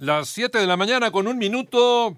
Las 7 de la mañana con un minuto.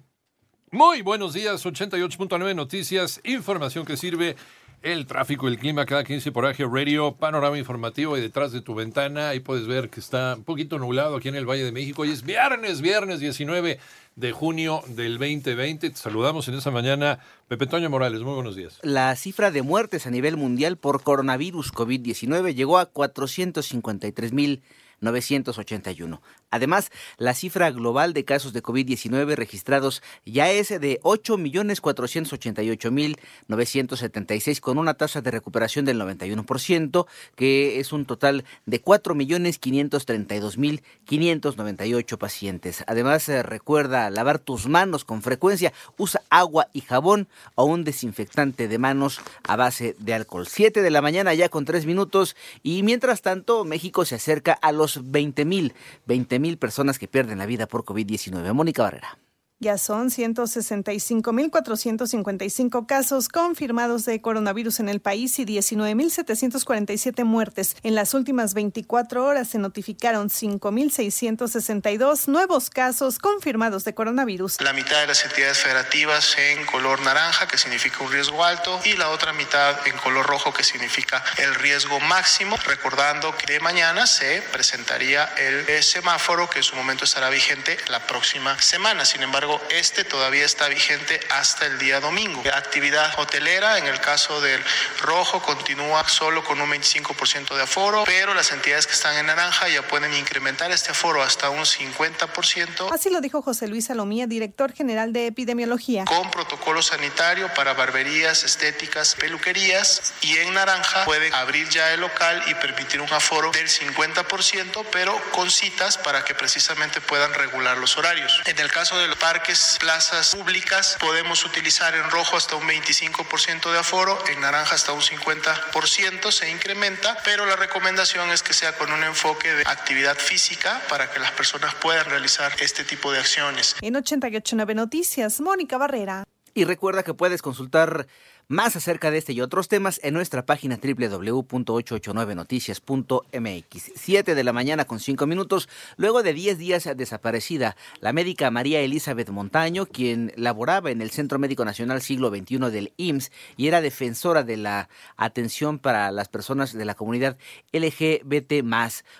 Muy buenos días, 88.9 Noticias, información que sirve el tráfico, el clima, cada 15 por Agio Radio, panorama informativo y detrás de tu ventana. Ahí puedes ver que está un poquito nublado aquí en el Valle de México. Hoy es viernes, viernes 19 de junio del 2020. Te saludamos en esta mañana. Pepe Toño Morales, muy buenos días. La cifra de muertes a nivel mundial por coronavirus COVID-19 llegó a 453 mil 981. Además, la cifra global de casos de COVID-19 registrados ya es de 8.488.976 con una tasa de recuperación del 91%, que es un total de 4.532.598 pacientes. Además, eh, recuerda lavar tus manos con frecuencia, usa agua y jabón o un desinfectante de manos a base de alcohol. 7 de la mañana ya con 3 minutos y mientras tanto México se acerca a los 20 mil, 20 mil personas que pierden la vida por COVID-19. Mónica Barrera. Ya son 165.455 casos confirmados de coronavirus en el país y 19.747 muertes. En las últimas 24 horas se notificaron 5.662 nuevos casos confirmados de coronavirus. La mitad de las entidades federativas en color naranja, que significa un riesgo alto, y la otra mitad en color rojo, que significa el riesgo máximo. Recordando que de mañana se presentaría el semáforo, que en su momento estará vigente la próxima semana. Sin embargo, este todavía está vigente hasta el día domingo. Actividad hotelera, en el caso del rojo, continúa solo con un 25% de aforo, pero las entidades que están en naranja ya pueden incrementar este aforo hasta un 50%. Así lo dijo José Luis Salomía, director general de epidemiología. Con protocolo sanitario para barberías, estéticas, peluquerías y en naranja pueden abrir ya el local y permitir un aforo del 50%, pero con citas para que precisamente puedan regular los horarios. En el caso del parque plazas públicas, podemos utilizar en rojo hasta un 25% de aforo, en naranja hasta un 50% se incrementa, pero la recomendación es que sea con un enfoque de actividad física para que las personas puedan realizar este tipo de acciones. En 889 Noticias, Mónica Barrera. Y recuerda que puedes consultar más acerca de este y otros temas en nuestra página www.889noticias.mx. 7 de la mañana con 5 minutos. Luego de 10 días desaparecida, la médica María Elizabeth Montaño, quien laboraba en el Centro Médico Nacional Siglo XXI del IMSS y era defensora de la atención para las personas de la comunidad LGBT,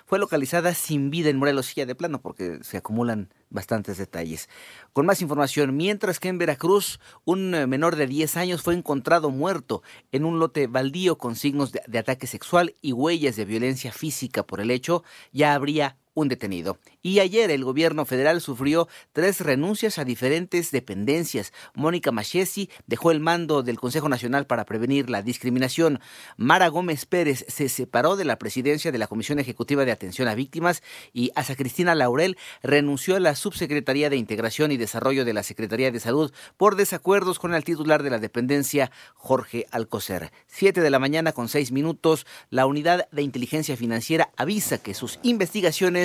fue localizada sin vida en Morelos, silla de plano, porque se acumulan bastantes detalles. Con más información, mientras que en Veracruz un menor de 10 años fue encontrado muerto en un lote baldío con signos de ataque sexual y huellas de violencia física por el hecho, ya habría un detenido. Y ayer el gobierno federal sufrió tres renuncias a diferentes dependencias. Mónica Machesi dejó el mando del Consejo Nacional para Prevenir la Discriminación. Mara Gómez Pérez se separó de la presidencia de la Comisión Ejecutiva de Atención a Víctimas y Asa Cristina Laurel renunció a la Subsecretaría de Integración y Desarrollo de la Secretaría de Salud por desacuerdos con el titular de la dependencia, Jorge Alcocer. Siete de la mañana con seis minutos, la Unidad de Inteligencia Financiera avisa que sus investigaciones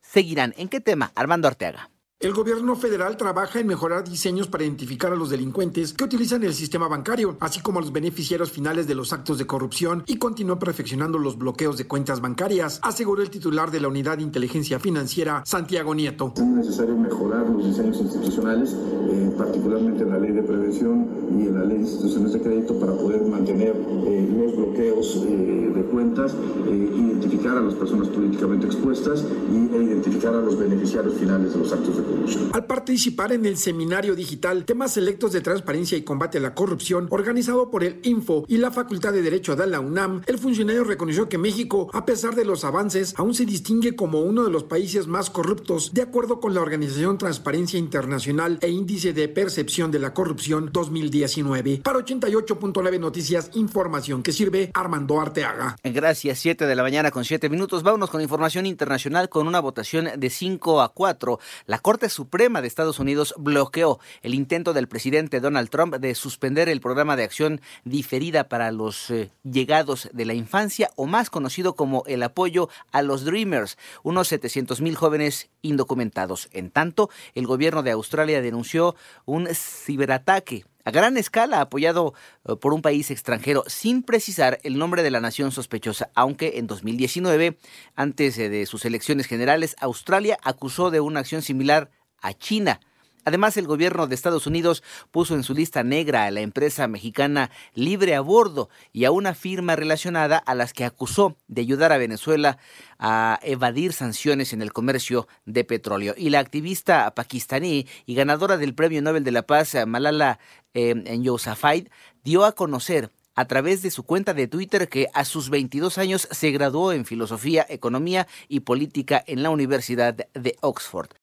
seguirán. ¿En qué tema? Armando Arteaga. El gobierno federal trabaja en mejorar diseños para identificar a los delincuentes que utilizan el sistema bancario, así como a los beneficiarios finales de los actos de corrupción y continúa perfeccionando los bloqueos de cuentas bancarias, aseguró el titular de la Unidad de Inteligencia Financiera, Santiago Nieto. Es necesario mejorar los diseños institucionales, eh, particularmente en la ley de prevención y en la ley de instituciones de crédito para poder mantener eh, los bloqueos eh, de cuentas, identificar a las personas políticamente expuestas y, e identificar a los beneficiarios finales de los actos de. Al participar en el seminario digital Temas Selectos de Transparencia y Combate a la Corrupción, organizado por el Info y la Facultad de Derecho de la UNAM, el funcionario reconoció que México, a pesar de los avances, aún se distingue como uno de los países más corruptos, de acuerdo con la Organización Transparencia Internacional e Índice de Percepción de la Corrupción 2019. Para 88.9 Noticias, información que sirve Armando Arteaga. Gracias, 7 de la mañana con 7 minutos. Vámonos con información internacional con una votación de 5 a 4. La Corte Corte Suprema de Estados Unidos bloqueó el intento del presidente Donald Trump de suspender el programa de acción diferida para los eh, llegados de la infancia o más conocido como el apoyo a los Dreamers, unos 700 mil jóvenes indocumentados. En tanto, el gobierno de Australia denunció un ciberataque a gran escala apoyado eh, por un país extranjero sin precisar el nombre de la nación sospechosa, aunque en 2019, antes eh, de sus elecciones generales, Australia acusó de una acción similar a China. Además, el gobierno de Estados Unidos puso en su lista negra a la empresa mexicana Libre a Bordo y a una firma relacionada a las que acusó de ayudar a Venezuela a evadir sanciones en el comercio de petróleo. Y la activista pakistaní y ganadora del Premio Nobel de la Paz, Malala eh, Yousafzai, dio a conocer a través de su cuenta de Twitter que a sus 22 años se graduó en Filosofía, Economía y Política en la Universidad de Oxford.